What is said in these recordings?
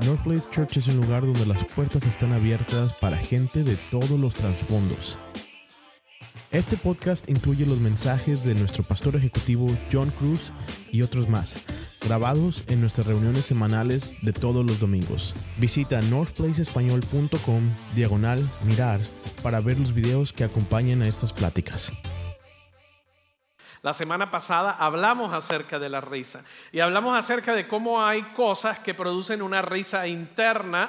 North Place Church es un lugar donde las puertas están abiertas para gente de todos los trasfondos. Este podcast incluye los mensajes de nuestro pastor ejecutivo John Cruz y otros más, grabados en nuestras reuniones semanales de todos los domingos. Visita northplaceespañol.com diagonal mirar para ver los videos que acompañan a estas pláticas. La semana pasada hablamos acerca de la risa y hablamos acerca de cómo hay cosas que producen una risa interna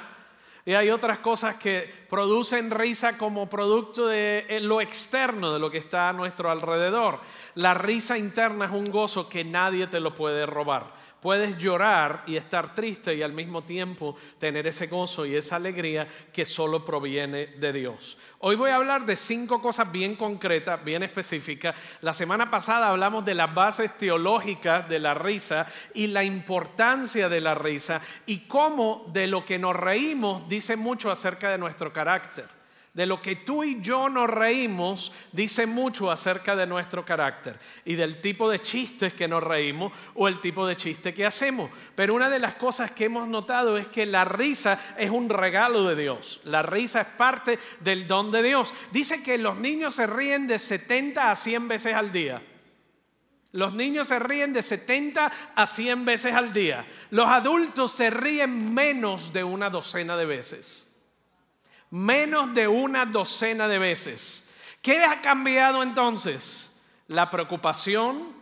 y hay otras cosas que producen risa como producto de eh, lo externo, de lo que está a nuestro alrededor. La risa interna es un gozo que nadie te lo puede robar. Puedes llorar y estar triste y al mismo tiempo tener ese gozo y esa alegría que solo proviene de Dios. Hoy voy a hablar de cinco cosas bien concretas, bien específicas. La semana pasada hablamos de las bases teológicas de la risa y la importancia de la risa y cómo de lo que nos reímos dice mucho acerca de nuestro carácter de lo que tú y yo nos reímos dice mucho acerca de nuestro carácter y del tipo de chistes que nos reímos o el tipo de chiste que hacemos. Pero una de las cosas que hemos notado es que la risa es un regalo de Dios. La risa es parte del don de Dios. Dice que los niños se ríen de 70 a 100 veces al día. Los niños se ríen de 70 a 100 veces al día. Los adultos se ríen menos de una docena de veces menos de una docena de veces. ¿Qué ha cambiado entonces? La preocupación,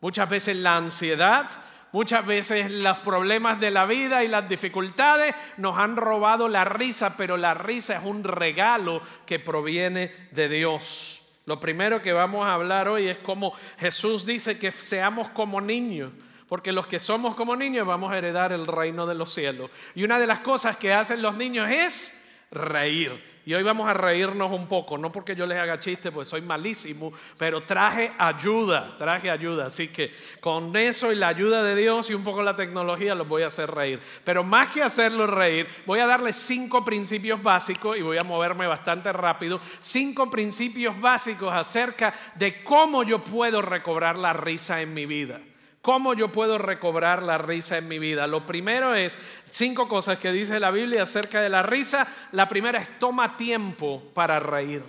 muchas veces la ansiedad, muchas veces los problemas de la vida y las dificultades nos han robado la risa, pero la risa es un regalo que proviene de Dios. Lo primero que vamos a hablar hoy es cómo Jesús dice que seamos como niños porque los que somos como niños vamos a heredar el reino de los cielos. Y una de las cosas que hacen los niños es reír. Y hoy vamos a reírnos un poco, no porque yo les haga chiste, pues soy malísimo, pero traje ayuda, traje ayuda. Así que con eso y la ayuda de Dios y un poco la tecnología los voy a hacer reír. Pero más que hacerlos reír, voy a darles cinco principios básicos y voy a moverme bastante rápido. Cinco principios básicos acerca de cómo yo puedo recobrar la risa en mi vida. ¿Cómo yo puedo recobrar la risa en mi vida? Lo primero es cinco cosas que dice la Biblia acerca de la risa. La primera es toma tiempo para reír.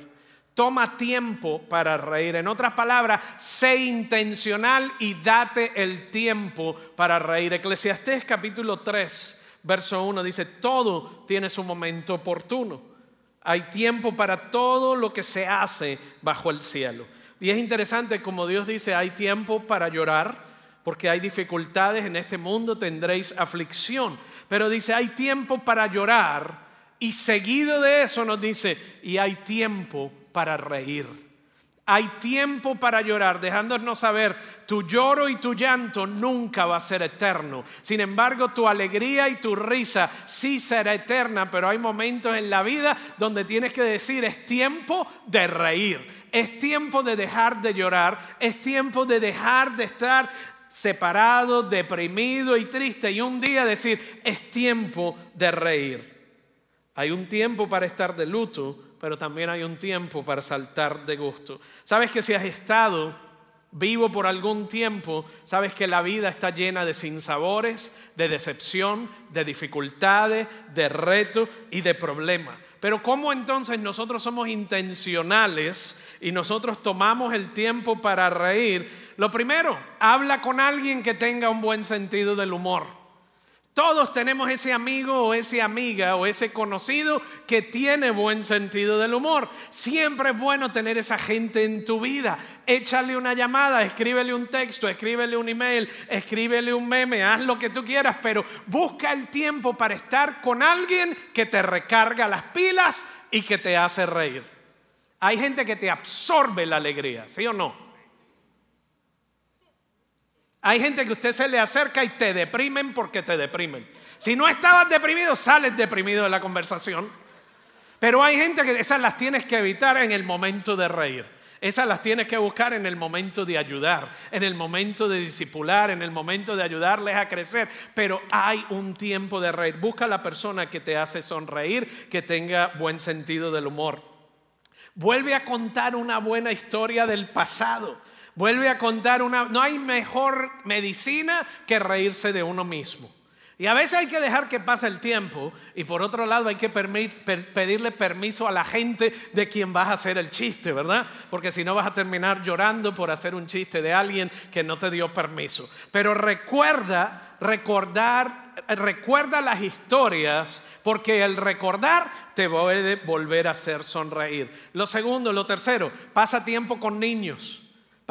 Toma tiempo para reír. En otras palabras, sé intencional y date el tiempo para reír. Eclesiastés capítulo 3, verso 1 dice, todo tiene su momento oportuno. Hay tiempo para todo lo que se hace bajo el cielo. Y es interesante como Dios dice, hay tiempo para llorar, porque hay dificultades en este mundo, tendréis aflicción. Pero dice, hay tiempo para llorar y seguido de eso nos dice, y hay tiempo para reír. Hay tiempo para llorar, dejándonos saber, tu lloro y tu llanto nunca va a ser eterno. Sin embargo, tu alegría y tu risa sí será eterna, pero hay momentos en la vida donde tienes que decir, es tiempo de reír. Es tiempo de dejar de llorar, es tiempo de dejar de estar separado, deprimido y triste y un día decir, es tiempo de reír. Hay un tiempo para estar de luto, pero también hay un tiempo para saltar de gusto. Sabes que si has estado vivo por algún tiempo, sabes que la vida está llena de sinsabores, de decepción, de dificultades, de retos y de problemas. Pero ¿cómo entonces nosotros somos intencionales y nosotros tomamos el tiempo para reír? Lo primero, habla con alguien que tenga un buen sentido del humor. Todos tenemos ese amigo o esa amiga o ese conocido que tiene buen sentido del humor. Siempre es bueno tener esa gente en tu vida. Échale una llamada, escríbele un texto, escríbele un email, escríbele un meme, haz lo que tú quieras, pero busca el tiempo para estar con alguien que te recarga las pilas y que te hace reír. Hay gente que te absorbe la alegría, ¿sí o no? Hay gente que usted se le acerca y te deprimen porque te deprimen. Si no estabas deprimido, sales deprimido de la conversación. Pero hay gente que esas las tienes que evitar en el momento de reír. Esas las tienes que buscar en el momento de ayudar, en el momento de disipular, en el momento de ayudarles a crecer. Pero hay un tiempo de reír. Busca a la persona que te hace sonreír, que tenga buen sentido del humor. Vuelve a contar una buena historia del pasado. Vuelve a contar una... No hay mejor medicina que reírse de uno mismo. Y a veces hay que dejar que pase el tiempo y por otro lado hay que pedirle permiso a la gente de quien vas a hacer el chiste, ¿verdad? Porque si no vas a terminar llorando por hacer un chiste de alguien que no te dio permiso. Pero recuerda, recordar, recuerda las historias porque el recordar te puede volver a hacer sonreír. Lo segundo, lo tercero, pasa tiempo con niños.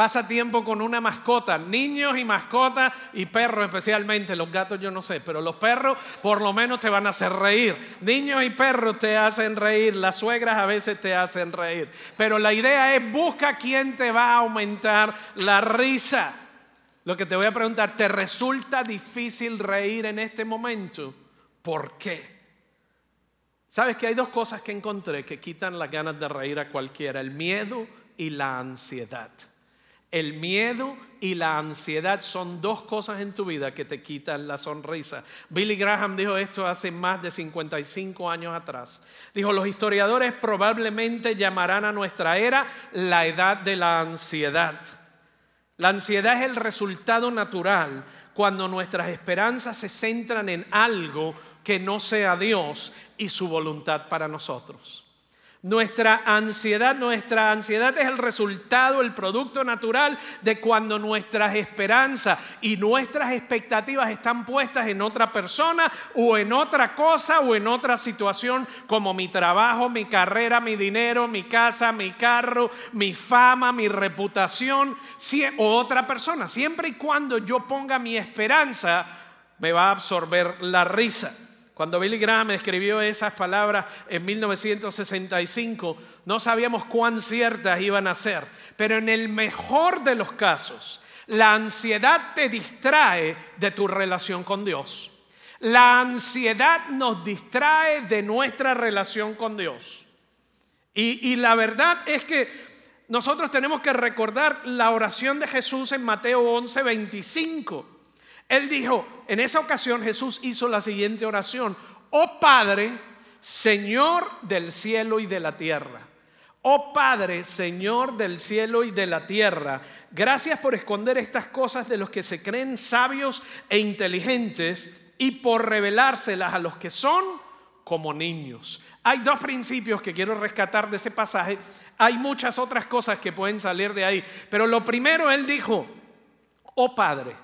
Pasa tiempo con una mascota, niños y mascotas y perros especialmente, los gatos yo no sé, pero los perros por lo menos te van a hacer reír. Niños y perros te hacen reír, las suegras a veces te hacen reír. Pero la idea es busca quién te va a aumentar la risa. Lo que te voy a preguntar, ¿te resulta difícil reír en este momento? ¿Por qué? Sabes que hay dos cosas que encontré que quitan las ganas de reír a cualquiera, el miedo y la ansiedad. El miedo y la ansiedad son dos cosas en tu vida que te quitan la sonrisa. Billy Graham dijo esto hace más de 55 años atrás. Dijo, los historiadores probablemente llamarán a nuestra era la edad de la ansiedad. La ansiedad es el resultado natural cuando nuestras esperanzas se centran en algo que no sea Dios y su voluntad para nosotros. Nuestra ansiedad, nuestra ansiedad es el resultado, el producto natural de cuando nuestras esperanzas y nuestras expectativas están puestas en otra persona o en otra cosa o en otra situación como mi trabajo, mi carrera, mi dinero, mi casa, mi carro, mi fama, mi reputación o otra persona. Siempre y cuando yo ponga mi esperanza, me va a absorber la risa. Cuando Billy Graham escribió esas palabras en 1965, no sabíamos cuán ciertas iban a ser, pero en el mejor de los casos, la ansiedad te distrae de tu relación con Dios. La ansiedad nos distrae de nuestra relación con Dios. Y, la verdad es que nosotros tenemos que recordar la oración de Jesús en Mateo 11, 25. Él dijo, en esa ocasión Jesús hizo la siguiente oración, oh Padre, Señor del cielo y de la tierra. Oh Padre, Señor del cielo y de la tierra, gracias por esconder estas cosas de los que se creen sabios e inteligentes y por revelárselas a los que son como niños. Hay dos principios que quiero rescatar de ese pasaje. Hay muchas otras cosas que pueden salir de ahí. Pero lo primero, Él dijo, oh Padre,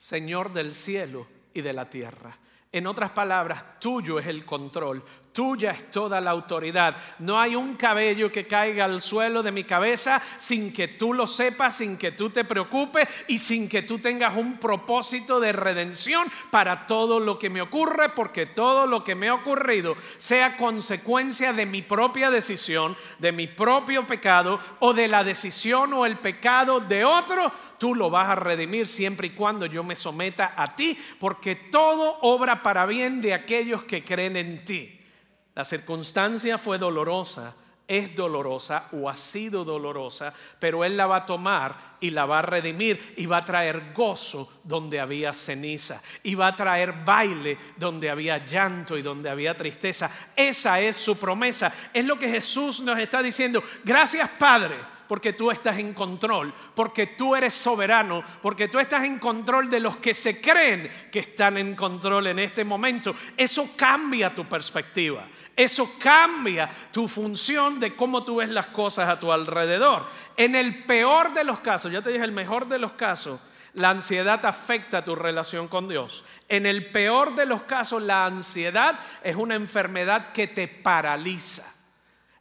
Señor del cielo y de la tierra. En otras palabras, tuyo es el control, tuya es toda la autoridad. No hay un cabello que caiga al suelo de mi cabeza sin que tú lo sepas, sin que tú te preocupes y sin que tú tengas un propósito de redención para todo lo que me ocurre, porque todo lo que me ha ocurrido sea consecuencia de mi propia decisión, de mi propio pecado o de la decisión o el pecado de otro, tú lo vas a redimir siempre y cuando yo me someta a ti, porque todo obra para bien de aquellos que creen en ti. La circunstancia fue dolorosa, es dolorosa o ha sido dolorosa, pero Él la va a tomar y la va a redimir y va a traer gozo donde había ceniza y va a traer baile donde había llanto y donde había tristeza. Esa es su promesa. Es lo que Jesús nos está diciendo. Gracias Padre porque tú estás en control, porque tú eres soberano, porque tú estás en control de los que se creen que están en control en este momento. Eso cambia tu perspectiva, eso cambia tu función de cómo tú ves las cosas a tu alrededor. En el peor de los casos, ya te dije, el mejor de los casos, la ansiedad afecta tu relación con Dios. En el peor de los casos, la ansiedad es una enfermedad que te paraliza.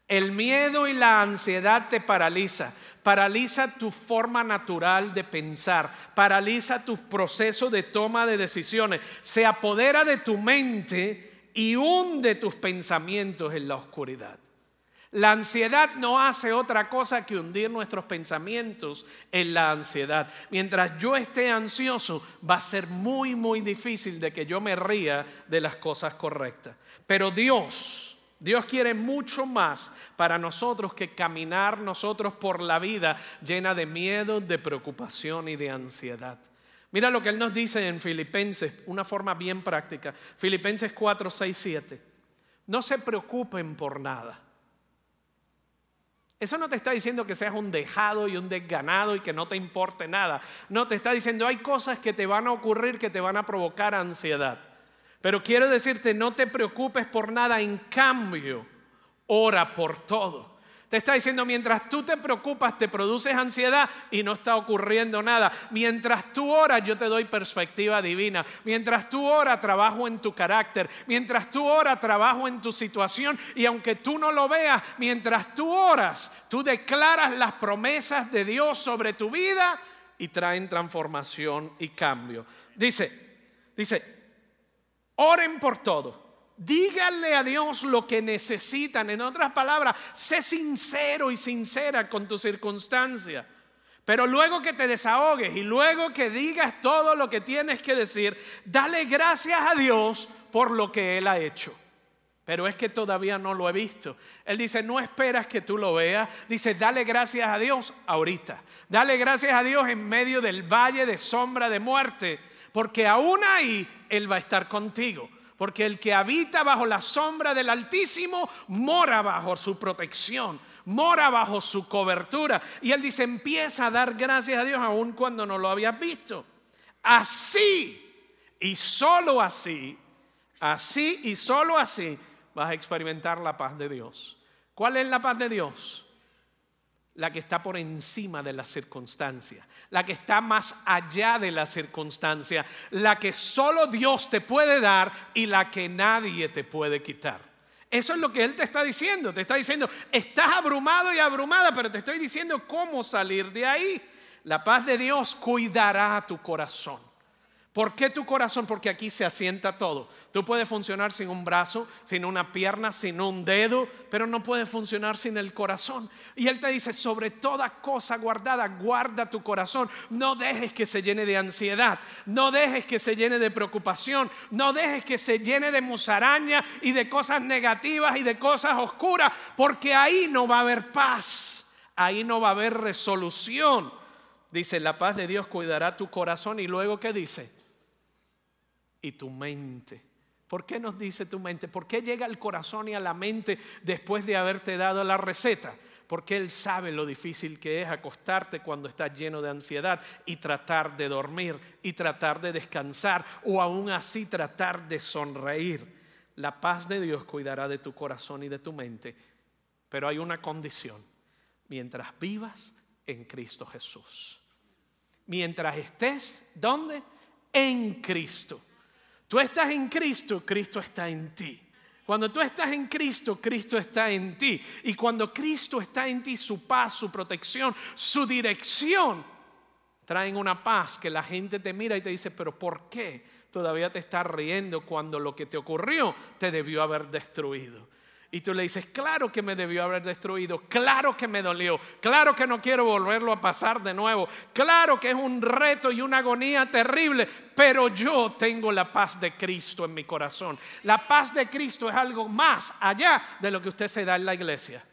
El miedo y la ansiedad te paraliza. Paraliza tu forma natural de pensar, paraliza tu proceso de toma de decisiones, se apodera de tu mente y hunde tus pensamientos en la oscuridad. La ansiedad no hace otra cosa que hundir nuestros pensamientos en la ansiedad. Mientras yo esté ansioso, va a ser muy, muy difícil de que yo me ría de las cosas correctas. Pero Dios Dios quiere mucho más para nosotros que caminar nosotros por la vida llena de miedo, de preocupación y de ansiedad. Mira lo que Él nos dice en Filipenses, una forma bien práctica. Filipenses 4, 6, 7. No se preocupen por nada. Eso no te está diciendo que seas un dejado y un desganado y que no te importe nada. No, te está diciendo hay cosas que te van a ocurrir que te van a provocar ansiedad. Pero quiero decirte, no te preocupes por nada, en cambio, ora por todo. Te está diciendo, mientras tú te preocupas, te produces ansiedad y no está ocurriendo nada. Mientras tú oras, yo te doy perspectiva divina. Mientras tú oras, trabajo en tu carácter. Mientras tú oras, trabajo en tu situación. Y aunque tú no lo veas, mientras tú oras, tú declaras las promesas de Dios sobre tu vida y traen transformación y cambio. Dice, dice, oren por todo Díganle a Dios lo que necesitan. En otras palabras, sé sincero y sincera con tu circunstancia. Pero luego que te desahogues y luego que digas todo lo que tienes que decir, dale gracias a Dios por lo que Él ha hecho. Pero es que todavía no lo he visto. Él dice, no esperas que tú lo veas. Dice, dale gracias a Dios ahorita. Dale gracias a Dios en medio del valle de sombra de muerte. Porque aún ahí Él va a estar contigo porque el que habita bajo la sombra del Altísimo mora bajo su protección, mora bajo su cobertura. Y él dice, empieza a dar gracias a Dios aun cuando no lo habías visto. Así y solo así, así y solo así vas a experimentar la paz de Dios. ¿Cuál es la paz de Dios? La que está por encima de las circunstancias, la que está más allá de las circunstancias, la que solo Dios te puede dar y la que nadie te puede quitar. Eso es lo que Él te está diciendo. Te está diciendo, estás abrumado y abrumada, pero te estoy diciendo cómo salir de ahí. La paz de Dios cuidará tu corazón. ¿Por qué tu corazón? Porque aquí se asienta todo. Tú puedes funcionar sin un brazo, sin una pierna, sin un dedo, pero no puedes funcionar sin el corazón. Y Él te dice, sobre toda cosa guardada, guarda tu corazón. No dejes que se llene de ansiedad, no dejes que se llene de preocupación, no dejes que se llene de musaraña y de cosas negativas y de cosas oscuras, porque ahí no va a haber paz, ahí no va a haber resolución. Dice, la paz de Dios cuidará tu corazón y luego, ¿qué dice? Y tu mente. ¿Por qué nos dice tu mente? ¿Por qué llega al corazón y a la mente después de haberte dado la receta? Porque Él sabe lo difícil que es acostarte cuando estás lleno de ansiedad y tratar de dormir y tratar de descansar o aún así tratar de sonreír. La paz de Dios cuidará de tu corazón y de tu mente. Pero hay una condición. Mientras vivas en Cristo Jesús. Mientras estés, ¿dónde? En Cristo. Tú estás en Cristo, Cristo está en ti. Cuando tú estás en Cristo, Cristo está en ti. Y cuando Cristo está en ti, su paz, su protección, su dirección, traen una paz que la gente te mira y te dice, pero ¿por qué todavía te estás riendo cuando lo que te ocurrió te debió haber destruido? Y tú le dices, claro que me debió haber destruido, claro que me dolió, claro que no quiero volverlo a pasar de nuevo, claro que es un reto y una agonía terrible, pero yo tengo la paz de Cristo en mi corazón. La paz de Cristo es algo más allá de lo que usted se da en la iglesia.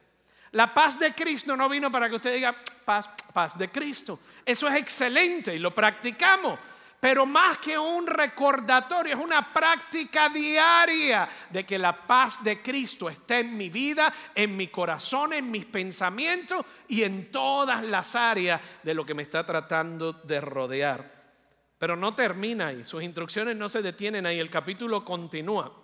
La paz de Cristo no vino para que usted diga paz, paz de Cristo. Eso es excelente y lo practicamos. Pero más que un recordatorio, es una práctica diaria de que la paz de Cristo esté en mi vida, en mi corazón, en mis pensamientos y en todas las áreas de lo que me está tratando de rodear. Pero no termina ahí, sus instrucciones no se detienen ahí, el capítulo continúa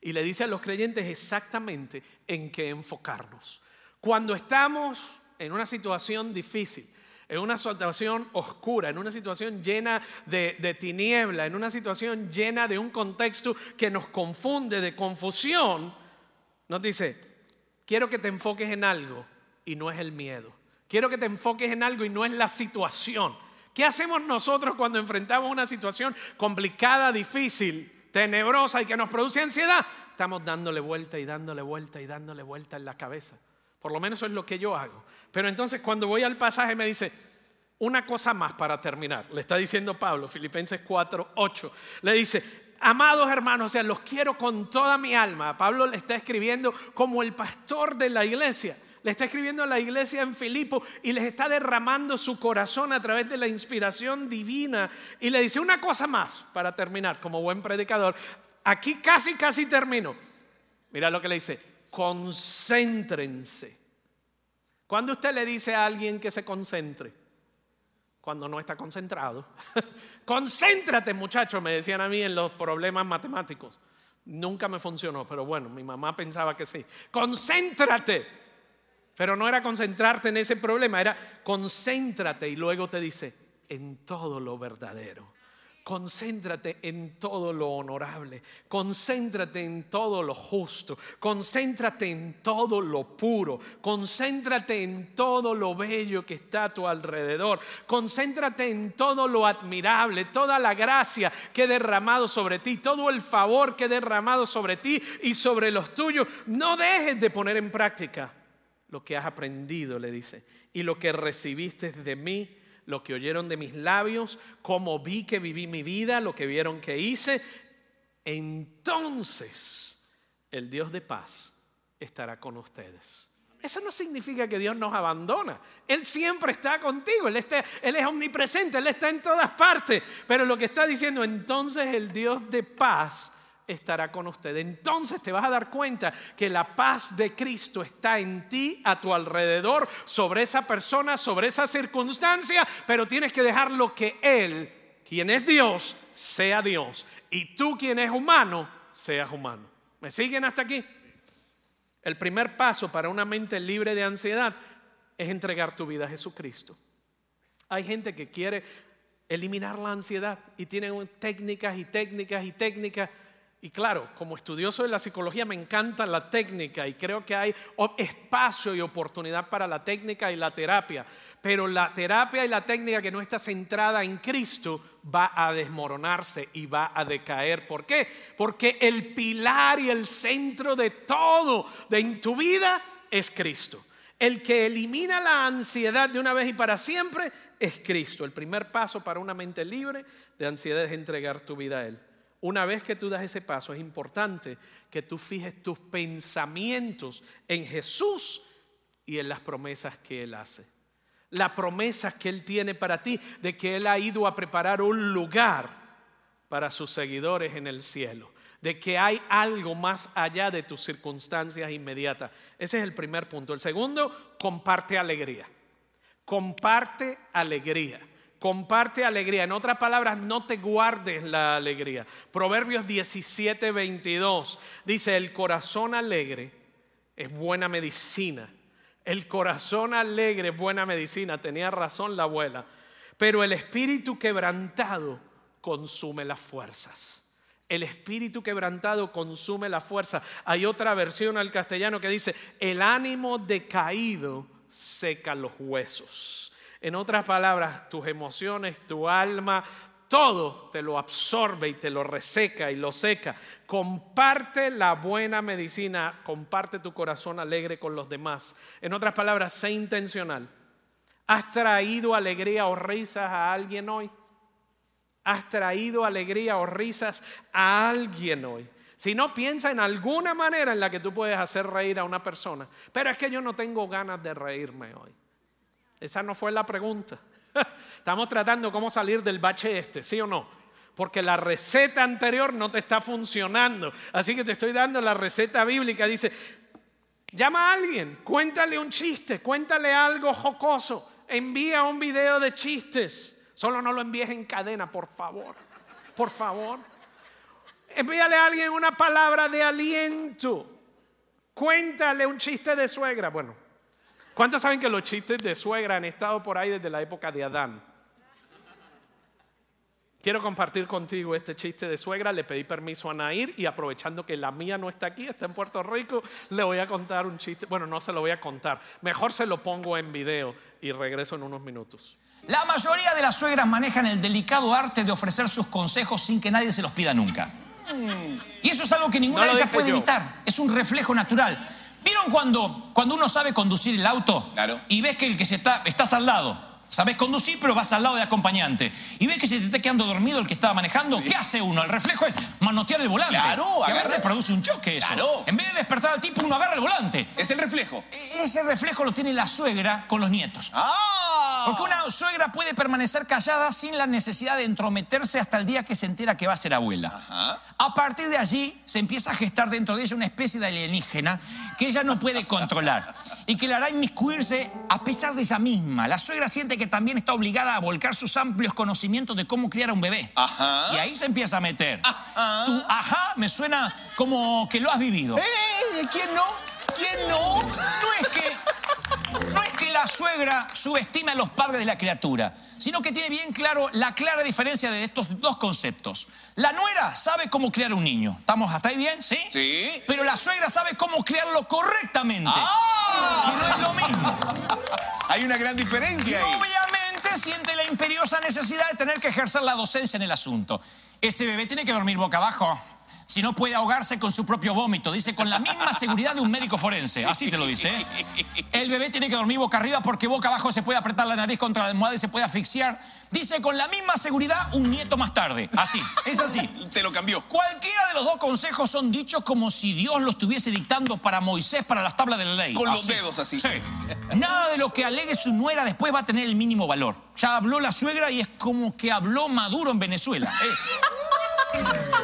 y le dice a los creyentes exactamente en qué enfocarnos. Cuando estamos en una situación difícil, en una situación oscura, en una situación llena de, tiniebla, en una situación llena de un contexto que nos confunde, de confusión, nos dice, quiero que te enfoques en algo y no es el miedo. Quiero que te enfoques en algo y no es la situación. ¿Qué hacemos nosotros cuando enfrentamos una situación complicada, difícil, tenebrosa y que nos produce ansiedad? Estamos dándole vuelta y dándole vuelta y dándole vuelta en la cabeza. Por lo menos eso es lo que yo hago. Pero entonces cuando voy al pasaje me dice, una cosa más para terminar. Le está diciendo Pablo, Filipenses 4, 8. Le dice, amados hermanos, o sea, los quiero con toda mi alma. Pablo le está escribiendo como el pastor de la iglesia. Le está escribiendo a la iglesia en Filipo y les está derramando su corazón a través de la inspiración divina. Y le dice una cosa más para terminar, como buen predicador. Aquí casi, casi termino. Mira lo que le dice concéntrense. Cuando usted le dice a alguien que se concentre? cuando no está concentrado. Concéntrate, muchacho, me decían a mí en los problemas matemáticos. Nunca me funcionó, pero bueno, mi mamá pensaba que sí. Concéntrate. Pero no era concentrarte en ese problema, era concéntrate y luego te dice, en todo lo verdadero Concéntrate en todo lo honorable, concéntrate en todo lo justo, concéntrate en todo lo puro, concéntrate en todo lo bello que está a tu alrededor, concéntrate en todo lo admirable, toda la gracia que he derramado sobre ti, todo el favor que he derramado sobre ti y sobre los tuyos. No dejes de poner en práctica lo que has aprendido, le dice, y lo que recibiste de mí lo que oyeron de mis labios, cómo vi que viví mi vida, lo que vieron que hice, entonces el Dios de paz estará con ustedes. Eso no significa que Dios nos abandona. Él siempre está contigo. Él, él, es omnipresente. Él está en todas partes. Pero lo que está diciendo, entonces el Dios de paz estará con usted. Entonces te vas a dar cuenta que la paz de Cristo está en ti, a tu alrededor, sobre esa persona, sobre esa circunstancia, pero tienes que dejar lo que Él, quien es Dios, sea Dios. Y tú, quien es humano, seas humano. ¿Me siguen hasta aquí? El primer paso para una mente libre de ansiedad es entregar tu vida a Jesucristo. Hay gente que quiere eliminar la ansiedad y tienen técnicas y técnicas y técnicas y claro, como estudioso de la psicología me encanta la técnica y creo que hay espacio y oportunidad para la técnica y la terapia. Pero la terapia y la técnica que no está centrada en Cristo va a desmoronarse y va a decaer. ¿Por qué? Porque el pilar y el centro de todo de en tu vida es Cristo. El que elimina la ansiedad de una vez y para siempre es Cristo. El primer paso para una mente libre de ansiedad es entregar tu vida a Él. Una vez que tú das ese paso, es importante que tú fijes tus pensamientos en Jesús y en las promesas que Él hace. La promesa que Él tiene para ti de que Él ha ido a preparar un lugar para sus seguidores en el cielo. De que hay algo más allá de tus circunstancias inmediatas. Ese es el primer punto. El segundo, comparte alegría. Comparte alegría comparte alegría. En otras palabras, no te guardes la alegría. Proverbios 17, 22 dice, el corazón alegre es buena medicina. El corazón alegre es buena medicina. Tenía razón la abuela. Pero el espíritu quebrantado consume las fuerzas. El espíritu quebrantado consume la fuerza. Hay otra versión al castellano que dice, el ánimo decaído seca los huesos. En otras palabras, tus emociones, tu alma, todo te lo absorbe y te lo reseca y lo seca. Comparte la buena medicina, comparte tu corazón alegre con los demás. En otras palabras, sé intencional. ¿Has traído alegría o risas a alguien hoy? ¿Has traído alegría o risas a alguien hoy? Si no, piensa en alguna manera en la que tú puedes hacer reír a una persona. Pero es que yo no tengo ganas de reírme hoy. Esa no fue la pregunta. Estamos tratando cómo salir del bache este, ¿sí o no? Porque la receta anterior no te está funcionando. Así que te estoy dando la receta bíblica. Dice, llama a alguien, cuéntale un chiste, cuéntale algo jocoso, envía un video de chistes. Solo no lo envíes en cadena, por favor. Por favor. Envíale a alguien una palabra de aliento. Cuéntale un chiste de suegra. Bueno, ¿Cuántos saben que los chistes de suegra han estado por ahí desde la época de Adán? Quiero compartir contigo este chiste de suegra. Le pedí permiso a Nair y aprovechando que la mía no está aquí, está en Puerto Rico, le voy a contar un chiste. Bueno, no se lo voy a contar. Mejor se lo pongo en video y regreso en unos minutos. La mayoría de las suegras manejan el delicado arte de ofrecer sus consejos sin que nadie se los pida nunca. Y eso es algo que ninguna de ellas puede evitar. Es un reflejo natural. ¿Vieron cuando, cuando uno sabe conducir el auto? Claro. Y ves que el que se está, estás al lado. Sabes conducir, pero vas al lado de acompañante. Y ves que se te está quedando dormido el que estaba manejando. ¿Qué hace uno? El reflejo es manotear el volante. Claro, que a veces produce un choque eso. Claro. En vez de despertar al tipo, uno agarra el volante. Es el reflejo. E, ese reflejo lo tiene la suegra con los nietos. ¡Ah! Porque una suegra puede permanecer callada sin la necesidad de entrometerse hasta el día que se entera que va a ser abuela. A partir de allí se empieza a gestar dentro de ella una especie de alienígena que ella no puede controlar y que le hará inmiscuirse a pesar de ella misma. La suegra siente que también está obligada a volcar sus amplios conocimientos de cómo criar a un bebé. Y ahí se empieza a meter. Tu ajá me suena como que lo has vivido. ¿Eh? ¿Quién no? ¿Quién no? No es que que la suegra subestime a los padres de la criatura, sino que tiene bien claro la clara diferencia de estos dos conceptos. La nuera sabe cómo criar un niño. ¿Estamos hasta ahí bien? ¿Sí? Sí. Pero la suegra sabe cómo criarlo correctamente. ¡Ah! Que no es lo mismo. Hay una gran diferencia ahí. obviamente siente la imperiosa necesidad de tener que ejercer la docencia en el asunto. Ese bebé tiene que dormir boca abajo. Si no puede ahogarse con su propio vómito, dice con la misma seguridad de un médico forense. Así te lo dice. ¿eh? El bebé tiene que dormir boca arriba porque boca abajo se puede apretar la nariz contra la almohada y se puede asfixiar. Dice con la misma seguridad un nieto más tarde. Así, es así. Te lo cambió. Cualquiera de los dos consejos son dichos como si Dios los estuviese dictando para Moisés para las tablas de la ley. Con los dedos así. Sí. Nada de lo que alegue su nuera después va a tener el mínimo valor. Ya habló la suegra y es como que habló Maduro en Venezuela. ¿eh?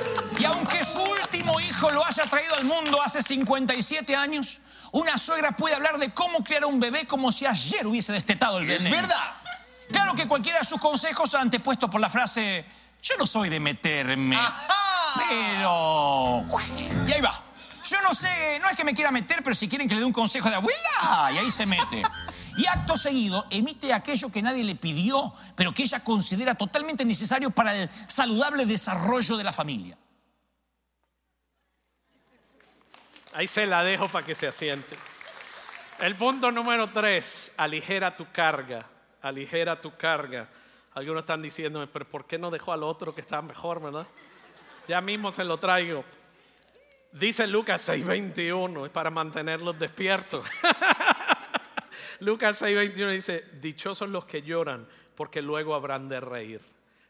hijo lo haya traído al mundo hace 57 años, una suegra puede hablar de cómo criar a un bebé como si ayer hubiese destetado el Es bebé. verdad. Claro que cualquiera de sus consejos antepuesto por la frase, yo no soy de meterme, pero... Y ahí va. Yo no sé, no es que me quiera meter, pero si quieren que le dé un consejo de abuela, y ahí se mete. Y acto seguido emite aquello que nadie le pidió, pero que ella considera totalmente necesario para el saludable desarrollo de la familia. Ahí se la dejo para que se asiente. El punto número tres, aligera tu carga, aligera tu carga. Algunos están diciéndome, pero ¿por qué no dejó al otro que está mejor, verdad? Ya mismo se lo traigo. Dice Lucas 6:21, es para mantenerlos despiertos. Lucas 6:21 dice, dichosos los que lloran, porque luego habrán de reír.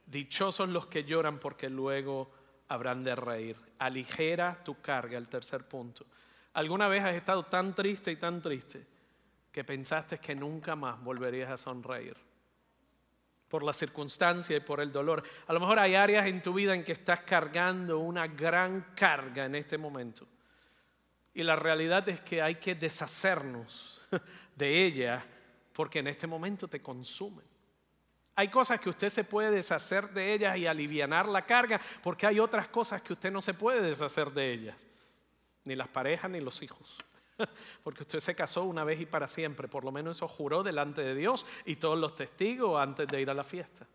Dichosos los que lloran, porque luego habrán de reír. Aligera tu carga, el tercer punto. ¿Alguna vez has estado tan triste y tan triste que pensaste que nunca más volverías a sonreír? Por la circunstancia y por el dolor. A lo mejor hay áreas en tu vida en que estás cargando una gran carga en este momento. Y la realidad es que hay que deshacernos de ella porque en este momento te consumen. Hay cosas que usted se puede deshacer de ellas y alivianar la carga porque hay otras cosas que usted no se puede deshacer de ellas. Ni las parejas ni los hijos. Porque usted se casó una vez y para siempre. Por lo menos eso juró delante de Dios y todos los testigos antes de ir a la fiesta.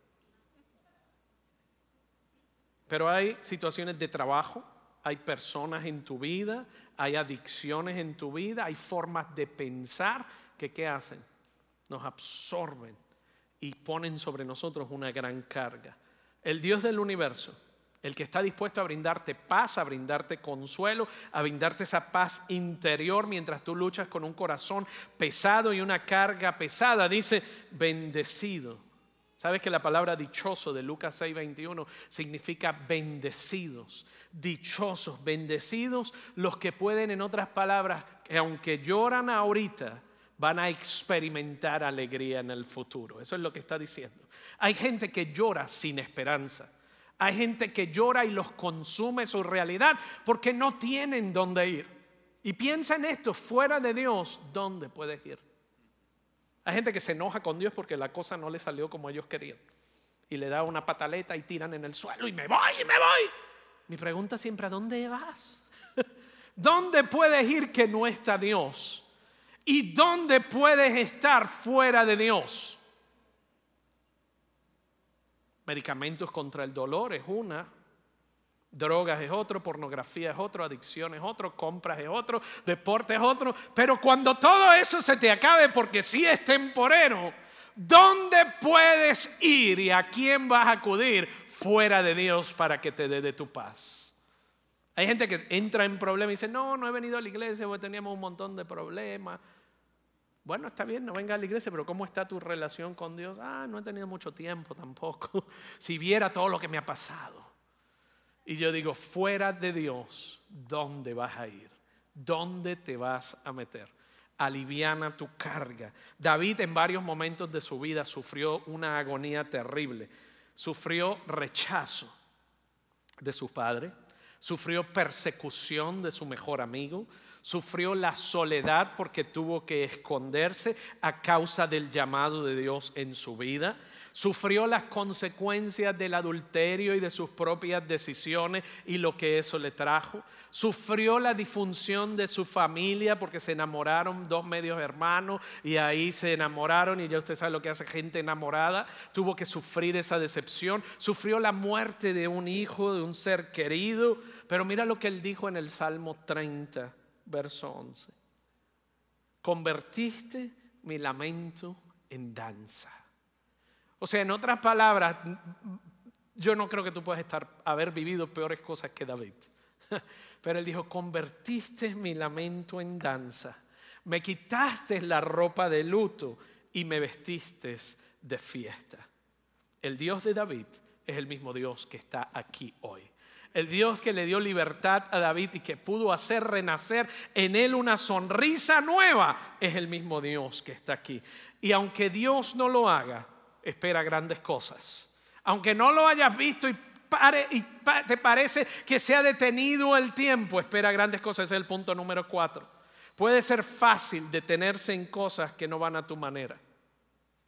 Pero hay situaciones de trabajo, hay personas en tu vida, hay adicciones en tu vida, hay formas de pensar que ¿qué hacen? Nos absorben y ponen sobre nosotros una gran carga. El Dios del universo, el que está dispuesto a brindarte paz, a brindarte consuelo, a brindarte esa paz interior mientras tú luchas con un corazón pesado y una carga pesada, dice bendecido. ¿Sabes que la palabra dichoso de Lucas 6:21 significa bendecidos? Dichosos, bendecidos los que pueden, en otras palabras, que aunque lloran ahorita, van a experimentar alegría en el futuro. Eso es lo que está diciendo. Hay gente que llora sin esperanza. Hay gente que llora y los consume su realidad porque no tienen dónde ir. Y piensa en esto, fuera de Dios, ¿dónde puedes ir? Hay gente que se enoja con Dios porque la cosa no le salió como ellos querían. Y le da una pataleta y tiran en el suelo y me voy y me voy. Mi pregunta siempre, ¿a dónde vas? ¿Dónde puedes ir que no está Dios? ¿Y dónde puedes estar fuera de Dios? Medicamentos contra el dolor es una, drogas es otro, pornografía es otro, adicción es otro, compras es otro, deporte es otro. Pero cuando todo eso se te acabe, porque sí es temporero, ¿dónde puedes ir y a quién vas a acudir fuera de Dios para que te dé de tu paz? Hay gente que entra en problemas y dice, no, no he venido a la iglesia porque teníamos un montón de problemas. Bueno, está bien, no venga a la iglesia, pero ¿cómo está tu relación con Dios? Ah, no he tenido mucho tiempo tampoco. Si viera todo lo que me ha pasado. Y yo digo, fuera de Dios, ¿dónde vas a ir? ¿Dónde te vas a meter? aliviana tu carga. David en varios momentos de su vida sufrió una agonía terrible. Sufrió rechazo de su padre, sufrió persecución de su mejor amigo, sufrió la soledad porque tuvo que esconderse a causa del llamado de Dios en su vida Sufrió las consecuencias del adulterio y de sus propias decisiones y lo que eso le trajo. Sufrió la disfunción de su familia porque se enamoraron dos medios hermanos y ahí se enamoraron y ya usted sabe lo que hace gente enamorada. Tuvo que sufrir esa decepción. Sufrió la muerte de un hijo, de un ser querido. Pero mira lo que él dijo en el Salmo 30, verso 11. Convertiste mi lamento en danza o sea, en otras palabras, yo no creo que tú puedas estar, haber vivido peores cosas que David. Pero él dijo, convertiste mi lamento en danza, me quitaste la ropa de luto y me vestiste de fiesta. El Dios de David es el mismo Dios que está aquí hoy. El Dios que le dio libertad a David y que pudo hacer renacer en él una sonrisa nueva es el mismo Dios que está aquí. Y aunque Dios no lo haga, espera grandes cosas. Aunque no lo hayas visto y, te parece que se ha detenido el tiempo, espera grandes cosas. Ese es el punto número cuatro. Puede ser fácil detenerse en cosas que no van a tu manera.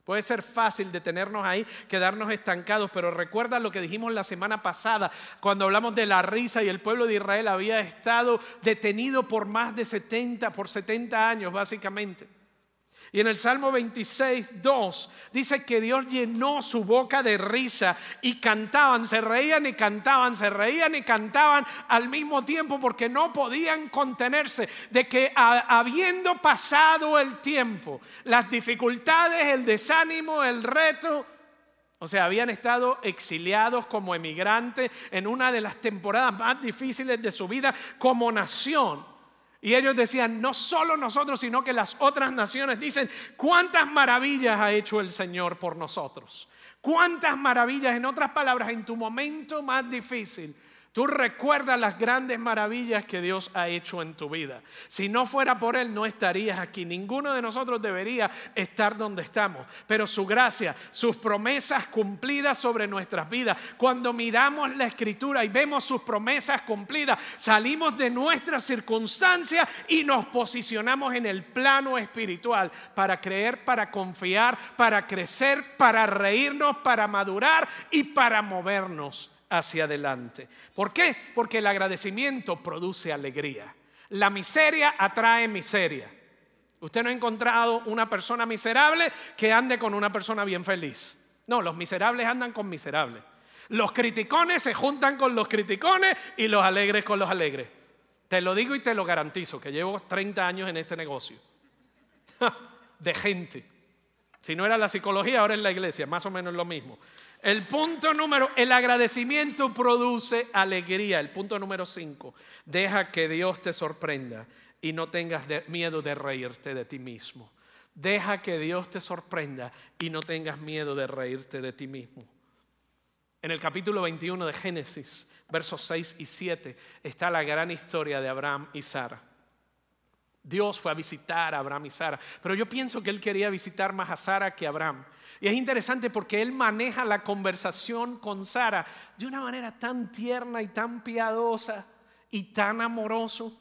Puede ser fácil detenernos ahí, quedarnos estancados, pero recuerda lo que dijimos la semana pasada cuando hablamos de la risa y el pueblo de Israel había estado detenido por más de 70, por 70 años básicamente. Y en el Salmo 26, 2 dice que Dios llenó su boca de risa y cantaban, se reían y cantaban, se reían y cantaban al mismo tiempo porque no podían contenerse de que habiendo pasado el tiempo, las dificultades, el desánimo, el reto, o sea, habían estado exiliados como emigrantes en una de las temporadas más difíciles de su vida como nación. Y ellos decían, no solo nosotros, sino que las otras naciones dicen, ¿cuántas maravillas ha hecho el Señor por nosotros? ¿Cuántas maravillas, en otras palabras, en tu momento más difícil, Tú recuerdas las grandes maravillas que Dios ha hecho en tu vida. Si no fuera por Él, no estarías aquí. Ninguno de nosotros debería estar donde estamos. Pero su gracia, sus promesas cumplidas sobre nuestras vidas. Cuando miramos la Escritura y vemos sus promesas cumplidas, salimos de nuestra circunstancia y nos posicionamos en el plano espiritual para creer, para confiar, para crecer, para reírnos, para madurar y para movernos hacia adelante. ¿Por qué? Porque el agradecimiento produce alegría. La miseria atrae miseria. Usted no ha encontrado una persona miserable que ande con una persona bien feliz. No, los miserables andan con miserables. Los criticones se juntan con los criticones y los alegres con los alegres. Te lo digo y te lo garantizo, que llevo 30 años en este negocio. De gente. Si no era la psicología, ahora es la iglesia, más o menos lo mismo. El punto número, el agradecimiento produce alegría. El punto número cinco, deja que Dios te sorprenda y no tengas miedo de reírte de ti mismo. Deja que Dios te sorprenda y no tengas miedo de reírte de ti mismo. En el capítulo 21 de Génesis, versos 6 y 7, está la gran historia de Abraham y Sara. Dios fue a visitar a Abraham y Sara, pero yo pienso que él quería visitar más a Sara que a Abraham. Y es interesante porque él maneja la conversación con Sara de una manera tan tierna y tan piadosa y tan amoroso.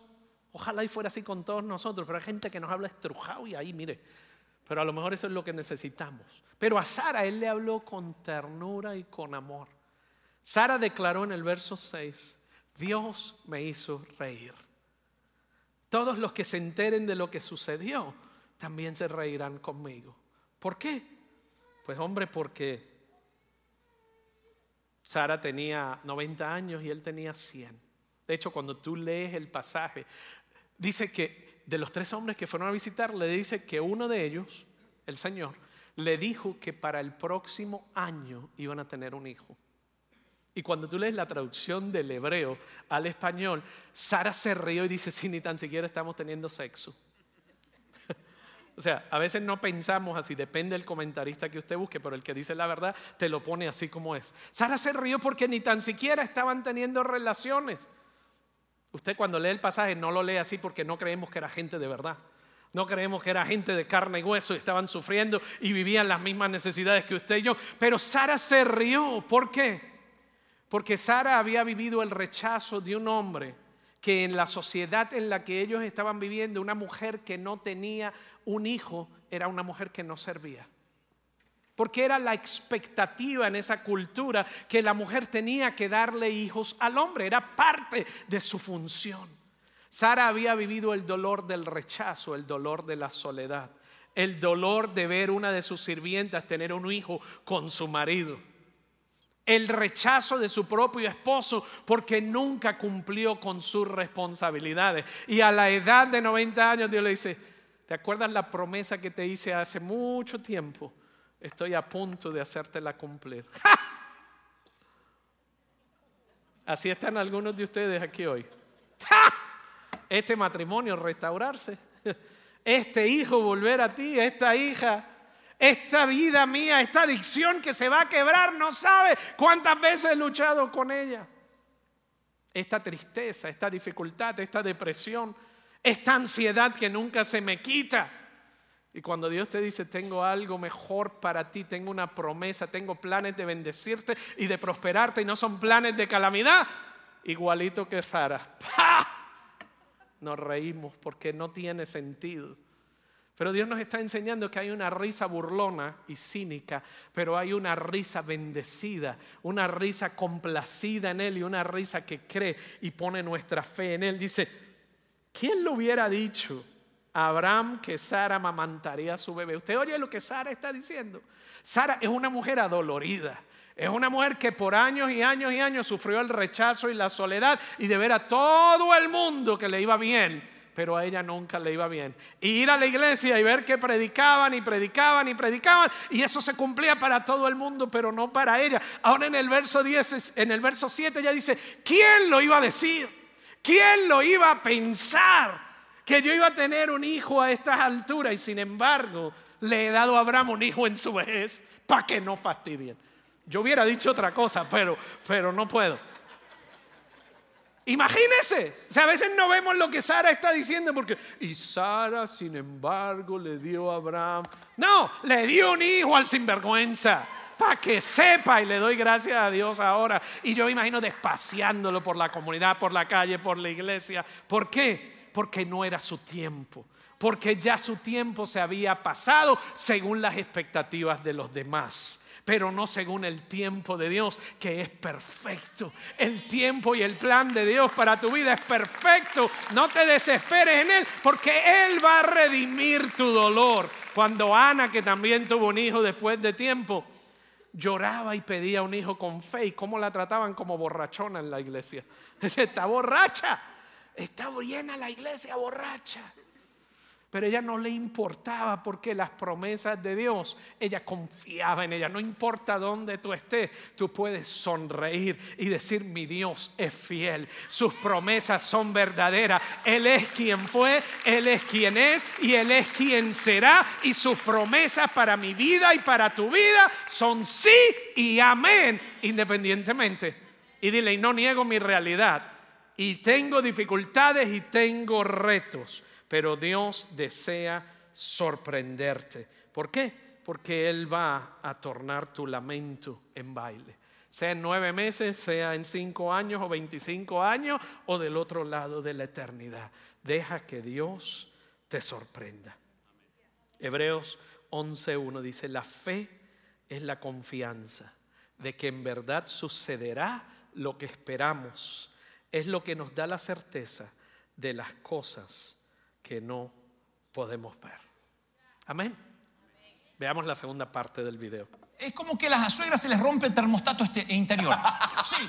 Ojalá y fuera así con todos nosotros, pero hay gente que nos habla estrujado y ahí, mire, pero a lo mejor eso es lo que necesitamos. Pero a Sara él le habló con ternura y con amor. Sara declaró en el verso 6, Dios me hizo reír. Todos los que se enteren de lo que sucedió también se reirán conmigo. ¿Por qué? Pues hombre, porque Sara tenía 90 años y él tenía 100. De hecho, cuando tú lees el pasaje, dice que de los tres hombres que fueron a visitar, le dice que uno de ellos, el Señor, le dijo que para el próximo año iban a tener un hijo. Y cuando tú lees la traducción del hebreo al español, Sara se rió y dice, sí, ni tan siquiera estamos teniendo sexo. O sea, a veces no pensamos así, depende del comentarista que usted busque, pero el que dice la verdad te lo pone así como es. Sara se rió porque ni tan siquiera estaban teniendo relaciones. Usted cuando lee el pasaje no lo lee así porque no creemos que era gente de verdad. No creemos que era gente de carne y hueso estaban sufriendo y vivían las mismas necesidades que usted y yo. Pero Sara se rió. ¿Por qué? Porque Sara había vivido el rechazo de un hombre que en la sociedad en la que ellos estaban viviendo, una mujer que no tenía un hijo era una mujer que no servía. Porque era la expectativa en esa cultura que la mujer tenía que darle hijos al hombre, era parte de su función. Sara había vivido el dolor del rechazo, el dolor de la soledad, el dolor de ver una de sus sirvientas tener un hijo con su marido, el rechazo de su propio esposo porque nunca cumplió con sus responsabilidades. Y a la edad de 90 años Dios le dice, ¿te acuerdas la promesa que te hice hace mucho tiempo? Estoy a punto de hacértela cumplir. Así están algunos de ustedes aquí hoy. Este matrimonio restaurarse. Este hijo volver a ti, esta hija esta vida mía, esta adicción que se va a quebrar, no sabe cuántas veces he luchado con ella. Esta tristeza, esta dificultad, esta depresión, esta ansiedad que nunca se me quita. Y cuando Dios te dice, tengo algo mejor para ti, tengo una promesa, tengo planes de bendecirte y de prosperarte y no son planes de calamidad, igualito que Sara. Nos reímos porque no tiene sentido. Pero Dios nos está enseñando que hay una risa burlona y cínica, pero hay una risa bendecida, una risa complacida en Él y una risa que cree y pone nuestra fe en Él. Dice, ¿quién lo hubiera dicho? Abraham que Sara amamantaría a su bebé. Usted oye lo que Sara está diciendo. Sara es una mujer adolorida. Es una mujer que por años y años y años sufrió el rechazo y la soledad y de ver a todo el mundo que le iba bien, pero a ella nunca le iba bien. Y ir a la iglesia y ver que predicaban y predicaban y predicaban y eso se cumplía para todo el mundo, pero no para ella. Ahora en el verso 10, en el verso 7 ella dice, ¿quién lo iba a decir? ¿Quién lo iba a pensar? que yo iba a tener un hijo a estas alturas y sin embargo le he dado a Abraham un hijo en su vejez para que no fastidien. Yo hubiera dicho otra cosa, pero, pero no puedo. Imagínese, o a veces no vemos lo que Sara está diciendo porque, y Sara, sin embargo, le dio a Abraham, no, le dio un hijo al sinvergüenza, para que sepa, y le doy gracias a Dios ahora, y yo imagino despaciándolo por la comunidad, por la calle, por la iglesia. ¿Por qué? porque no era su tiempo, porque ya su tiempo se había pasado según las expectativas de los demás pero no según el tiempo de Dios, que es perfecto. El tiempo y el plan de Dios para tu vida es perfecto. No te desesperes en Él, porque Él va a redimir tu dolor. Cuando Ana, que también tuvo un hijo después de tiempo, lloraba y pedía un hijo con fe, ¿y cómo la trataban como borrachona en la iglesia? Está borracha. Estaba llena la iglesia borracha. Pero ella no le importaba porque las promesas de Dios, ella confiaba en ella. No importa dónde tú estés, tú puedes sonreír y decir, mi Dios es fiel. Sus promesas son verdaderas. Él es quien fue, Él es quien es y Él es quien será. Y sus promesas para mi vida y para tu vida son sí y amén, independientemente. Y dile, no niego mi realidad y tengo dificultades y tengo retos, pero Dios desea sorprenderte. ¿Por qué? Porque Él va a tornar tu lamento en baile. Sea en nueve meses, sea en cinco años o veinticinco años o del otro lado de la eternidad. Deja que Dios te sorprenda. Hebreos 11.1 dice, la fe es la confianza de que en verdad sucederá lo que esperamos es lo que nos da la certeza de las cosas que no podemos ver. Amén. Veamos la segunda parte del video. Es como que a las suegras se les rompe el termostato este interior. Sí.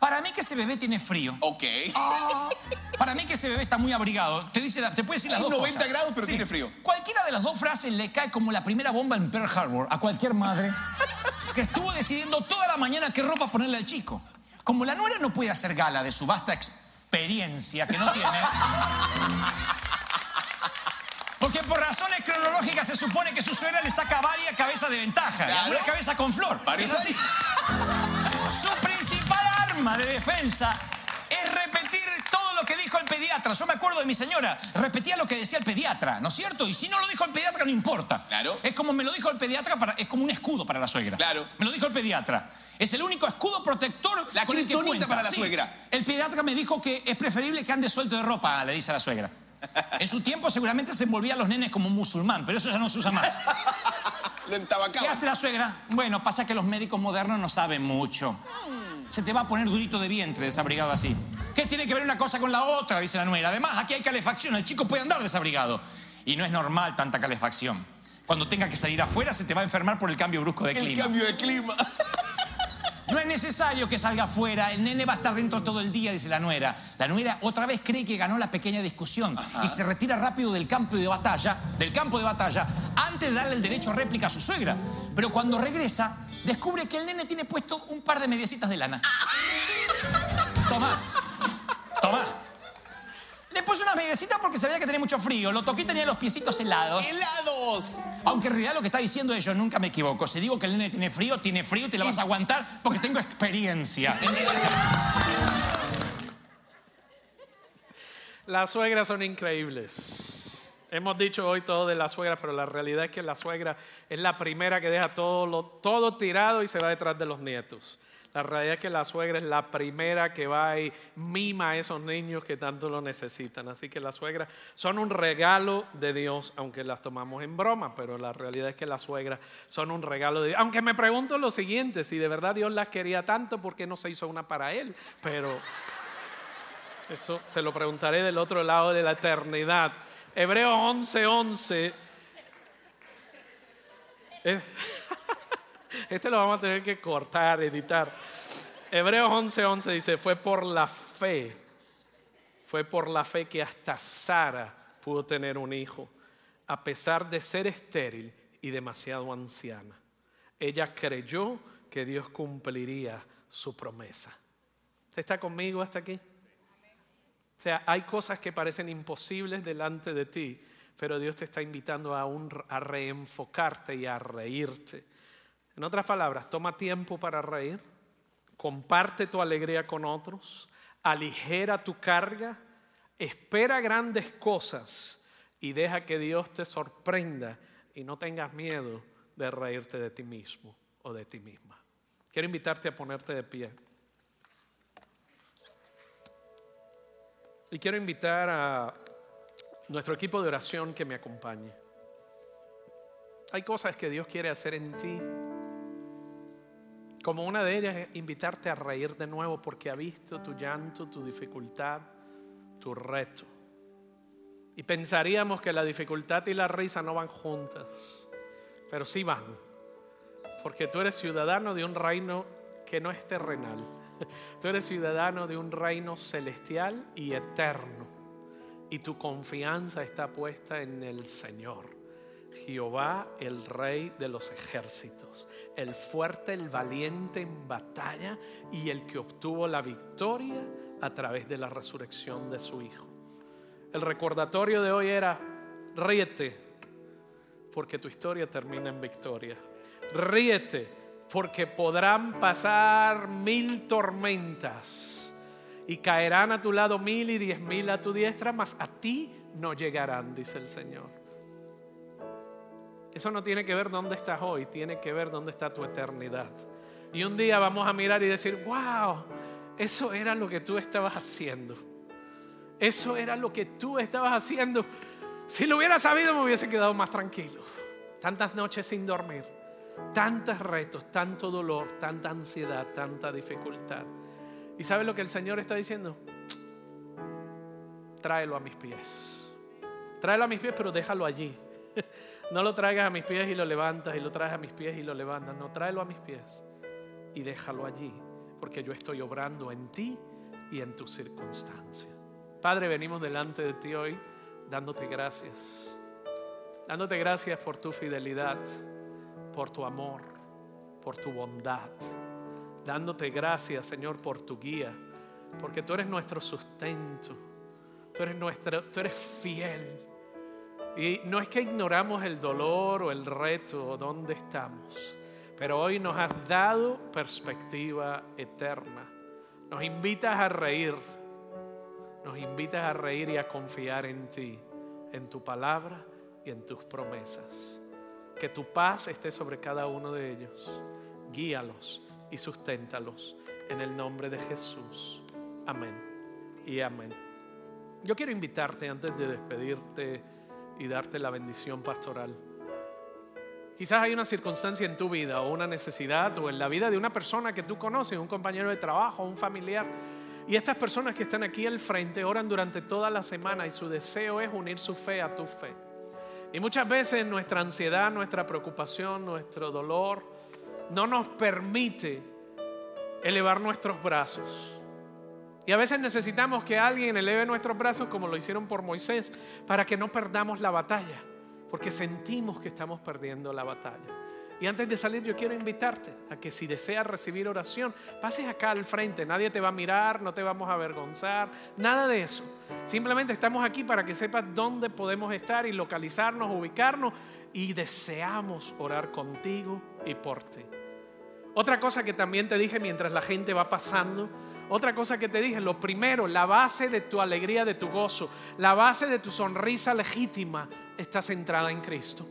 Para mí que ese bebé tiene frío. Ok. Ah, para mí que ese bebé está muy abrigado. Te, dice, te puede decir las Hay dos 90 cosas. grados, pero tiene frío. Cualquiera de las dos frases le cae como la primera bomba en Pearl Harbor a cualquier madre que estuvo decidiendo toda la mañana qué ropa ponerle al chico. Como la nuera no puede hacer gala de su vasta experiencia que no tiene, porque por razones cronológicas se supone que su suegra le saca varias cabezas de ventaja, Claro. alguna cabeza con flor. Parece así. Su principal arma de defensa dijo el pediatra. Yo me acuerdo de mi señora. Repetía lo que decía el pediatra, ¿no es cierto? Y si no lo dijo el pediatra, no importa. Claro. Es como me lo dijo el pediatra, para, es como un escudo para la suegra. Claro. Me lo dijo el pediatra. Es el único escudo protector La con el que cuenta. para la Sí. suegra. El pediatra me dijo que es preferible que ande suelto de ropa, le dice a la suegra. En su tiempo seguramente se envolvía a los nenes como un musulmán, pero eso ya no se usa más. Lo ¿Qué entabacaba. hace la suegra? Bueno, pasa que los médicos modernos no saben mucho. Se te va a poner durito de vientre desabrigado así. ¿Qué tiene que ver una cosa con la otra? Dice la nuera. Además, aquí hay calefacción, el chico puede andar desabrigado. Y no es normal tanta calefacción. Cuando tenga que salir afuera se te va a enfermar por el cambio brusco de El clima. cambio de clima. No es necesario que salga afuera, el nene va a estar dentro todo el día, dice la nuera. La nuera otra vez cree que ganó la pequeña discusión y se retira rápido del campo de batalla, del campo de batalla, antes de darle el derecho a réplica a su suegra. Pero cuando regresa, descubre que el nene tiene puesto un par de mediecitas de lana. Toma, toma. Le puse unas mediecitas porque sabía que tenía mucho frío. Lo toqué y tenía los piecitos helados. ¡Helados! Aunque en realidad lo que está diciendo es yo nunca me equivoco. Si digo que el nene tiene frío, tiene frío y te lo vas a aguantar porque tengo experiencia. Las suegras son increíbles. Hemos dicho hoy todo de la suegra, pero la realidad es que la suegra es la primera que deja todo, lo- todo tirado y se va detrás de los nietos. La realidad es que la suegra es la primera que va y mima a esos niños que tanto lo necesitan. Así que las suegras son un regalo de Dios, aunque las tomamos en broma, pero la realidad es que las suegras son un regalo de Dios. Aunque me pregunto lo siguiente, si de verdad Dios las quería tanto, ¿por qué no se hizo una para Él? Pero... Eso se lo preguntaré del otro lado de la eternidad. Hebreos 11:11. 11. Eh, Este lo vamos a tener que cortar, editar. Hebreos 11:11 11 dice, fue por la fe, fue por la fe que hasta Sara pudo tener un hijo, a pesar de ser estéril y demasiado anciana. Ella creyó que Dios cumpliría su promesa. ¿Usted está conmigo hasta aquí? O sea, hay cosas que parecen imposibles delante de ti, pero Dios te está invitando a, un- a reenfocarte y a reírte. En otras palabras, toma tiempo para reír, comparte tu alegría con otros, aligera tu carga, espera grandes cosas y deja que Dios te sorprenda y no tengas miedo de reírte de ti mismo o de ti misma. Quiero invitarte a ponerte de pie. Y quiero invitar a nuestro equipo de oración que me acompañe. Hay cosas que Dios quiere hacer en ti. Como una de ellas invitarte a reír de nuevo porque ha visto tu llanto, tu dificultad, tu reto. Y pensaríamos que la dificultad y la risa no van juntas, pero sí van. Porque tú eres ciudadano de un reino que no es terrenal. Tú eres ciudadano de un reino celestial y eterno. Y tu confianza está puesta en el Señor. Jehová, el Rey de los ejércitos, el fuerte, el valiente en batalla y el que obtuvo la victoria a través de la resurrección de su Hijo. El recordatorio de hoy era, ríete, porque tu historia termina en victoria. Ríete, porque podrán pasar mil tormentas y caerán a tu lado mil y diez mil a tu diestra, mas a ti no llegarán, dice el Señor. Eso no tiene que ver dónde estás hoy, tiene que ver dónde está tu eternidad. Y un día vamos a mirar y decir, wow, eso era lo que tú estabas haciendo. Eso era lo que tú estabas haciendo. Si lo hubiera sabido me hubiese quedado más tranquilo. Tantas noches sin dormir, tantos retos, tanto dolor, tanta ansiedad, tanta dificultad. ¿Y sabes lo que el Señor está diciendo? Tráelo a mis pies. Tráelo a mis pies, pero déjalo allí. No lo traigas a mis pies y lo levantas y lo traes a mis pies y lo levantas. No, tráelo a mis pies y déjalo allí, porque yo estoy obrando en ti y en tus circunstancias. Padre, venimos delante de ti hoy dándote gracias. Dándote gracias por tu fidelidad, por tu amor, por tu bondad. Dándote gracias, Señor, por tu guía, porque tú eres nuestro sustento. Tú eres, nuestro, tú eres fiel. Y no es que ignoramos el dolor o el reto o dónde estamos, pero hoy nos has dado perspectiva eterna. Nos invitas a reír, nos invitas a reír y a confiar en ti, en tu palabra y en tus promesas. Que tu paz esté sobre cada uno de ellos. Guíalos y susténtalos en el nombre de Jesús. Amén y amén. Yo quiero invitarte antes de despedirte y darte la bendición pastoral. Quizás hay una circunstancia en tu vida o una necesidad o en la vida de una persona que tú conoces, un compañero de trabajo, un familiar. Y estas personas que están aquí al frente oran durante toda la semana y su deseo es unir su fe a tu fe. Y muchas veces nuestra ansiedad, nuestra preocupación, nuestro dolor no nos permite elevar nuestros brazos. Y a veces necesitamos que alguien eleve nuestros brazos como lo hicieron por Moisés para que no perdamos la batalla porque sentimos que estamos perdiendo la batalla. Y antes de salir yo quiero invitarte a que si deseas recibir oración, pases acá al frente. Nadie te va a mirar, no te vamos a avergonzar, nada de eso. Simplemente estamos aquí para que sepas dónde podemos estar y localizarnos, ubicarnos y deseamos orar contigo y por ti. Otra cosa que también te dije mientras la gente va pasando, otra cosa que te dije, lo primero, la base de tu alegría, de tu gozo, la base de tu sonrisa legítima está centrada en Cristo.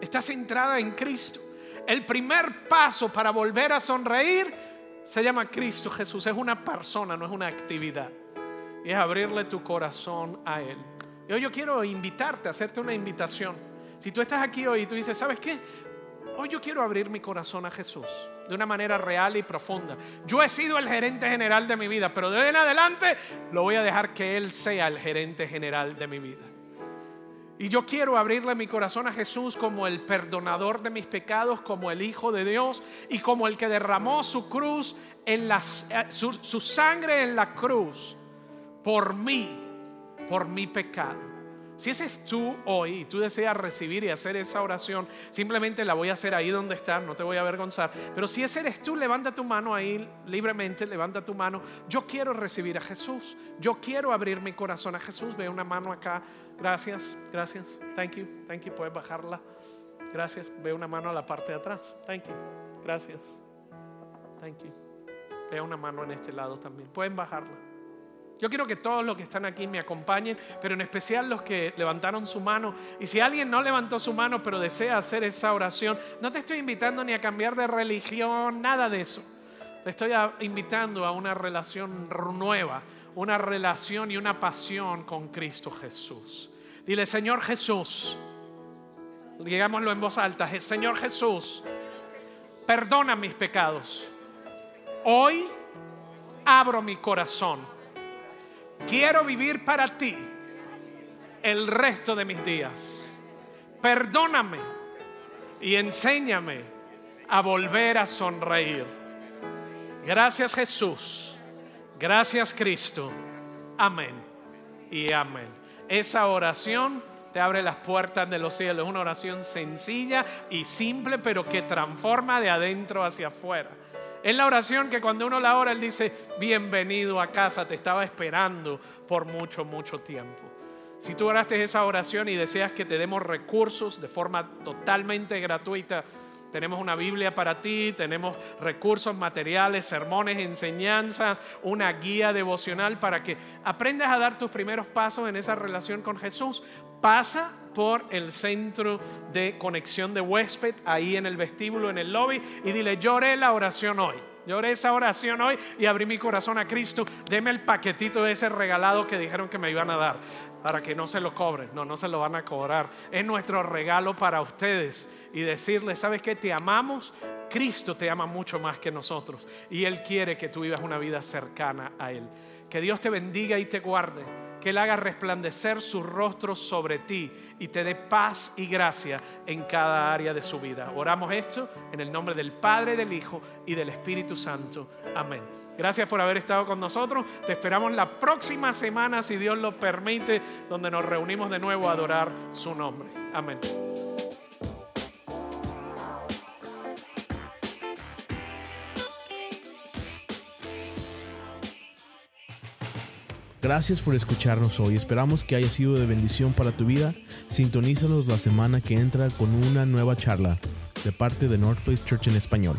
Está centrada en Cristo. El primer paso para volver a sonreír se llama Cristo Jesús. Es una persona, no es una actividad. Y es abrirle tu corazón a Él. Y hoy yo quiero invitarte, hacerte una invitación. Si tú estás aquí hoy y tú dices, ¿sabes qué? Hoy yo quiero abrir mi corazón a Jesús de una manera real y profunda. Yo he sido el gerente general de mi vida, pero de hoy en adelante lo voy a dejar que Él sea el gerente general de mi vida. Y yo quiero abrirle mi corazón a Jesús como el perdonador de mis pecados, como el Hijo de Dios y como el que derramó su cruz en la, eh, su, su sangre en la cruz por mí, por mi pecado. Si ese es tú hoy y tú deseas recibir y hacer esa oración, simplemente la voy a hacer ahí donde estás, no te voy a avergonzar. Pero si ese eres tú, levanta tu mano ahí libremente, levanta tu mano. Yo quiero recibir a Jesús. Yo quiero abrir mi corazón a Jesús. Ve una mano acá. Gracias, gracias. Thank you, thank you. Puedes bajarla. Gracias. Ve una mano a la parte de atrás. Thank you. Gracias. Thank you. Ve una mano en este lado también. Pueden bajarla. Yo quiero que todos los que están aquí me acompañen, pero en especial los que levantaron su mano. Y si alguien no levantó su mano, pero desea hacer esa oración, no te estoy invitando ni a cambiar de religión, nada de eso. Te estoy invitando a una relación nueva, una relación y una pasión con Cristo Jesús. Dile, Señor Jesús, digámoslo en voz alta, Señor Jesús, perdona mis pecados. Hoy abro mi corazón Quiero vivir para ti el resto de mis días. Perdóname y enséñame a volver a sonreír. Gracias Jesús. Gracias Cristo. Amén y amén. Esa oración te abre las puertas de los cielos. Una oración sencilla y simple, pero que transforma de adentro hacia afuera. Es la oración que cuando uno la ora, Él dice, bienvenido a casa, te estaba esperando por mucho, mucho tiempo. Si tú oraste esa oración y deseas que te demos recursos de forma totalmente gratuita, tenemos una Biblia para ti, tenemos recursos materiales, sermones, enseñanzas, una guía devocional para que aprendas a dar tus primeros pasos en esa relación con Jesús. Pasa por el centro de conexión de huésped, ahí en el vestíbulo, en el lobby, y dile, lloré la oración hoy. Lloré esa oración hoy y abrí mi corazón a Cristo. Deme el paquetito de ese regalado que dijeron que me iban a dar para que no se lo cobren. No, no se lo van a cobrar. Es nuestro regalo para ustedes. Y decirles, ¿sabes qué? Te amamos. Cristo te ama mucho más que nosotros. Y Él quiere que tú vivas una vida cercana a Él. Que Dios te bendiga y te guarde que Él haga resplandecer su rostro sobre ti y te dé paz y gracia en cada área de su vida. Oramos esto en el nombre del Padre, del Hijo y del Espíritu Santo. Amén. Gracias por haber estado con nosotros. Te esperamos la próxima semana, si Dios lo permite, donde nos reunimos de nuevo a adorar su nombre. Amén. Gracias por escucharnos hoy. Esperamos que haya sido de bendición para tu vida. Sintonízanos la semana que entra con una nueva charla de parte de North Place Church en español.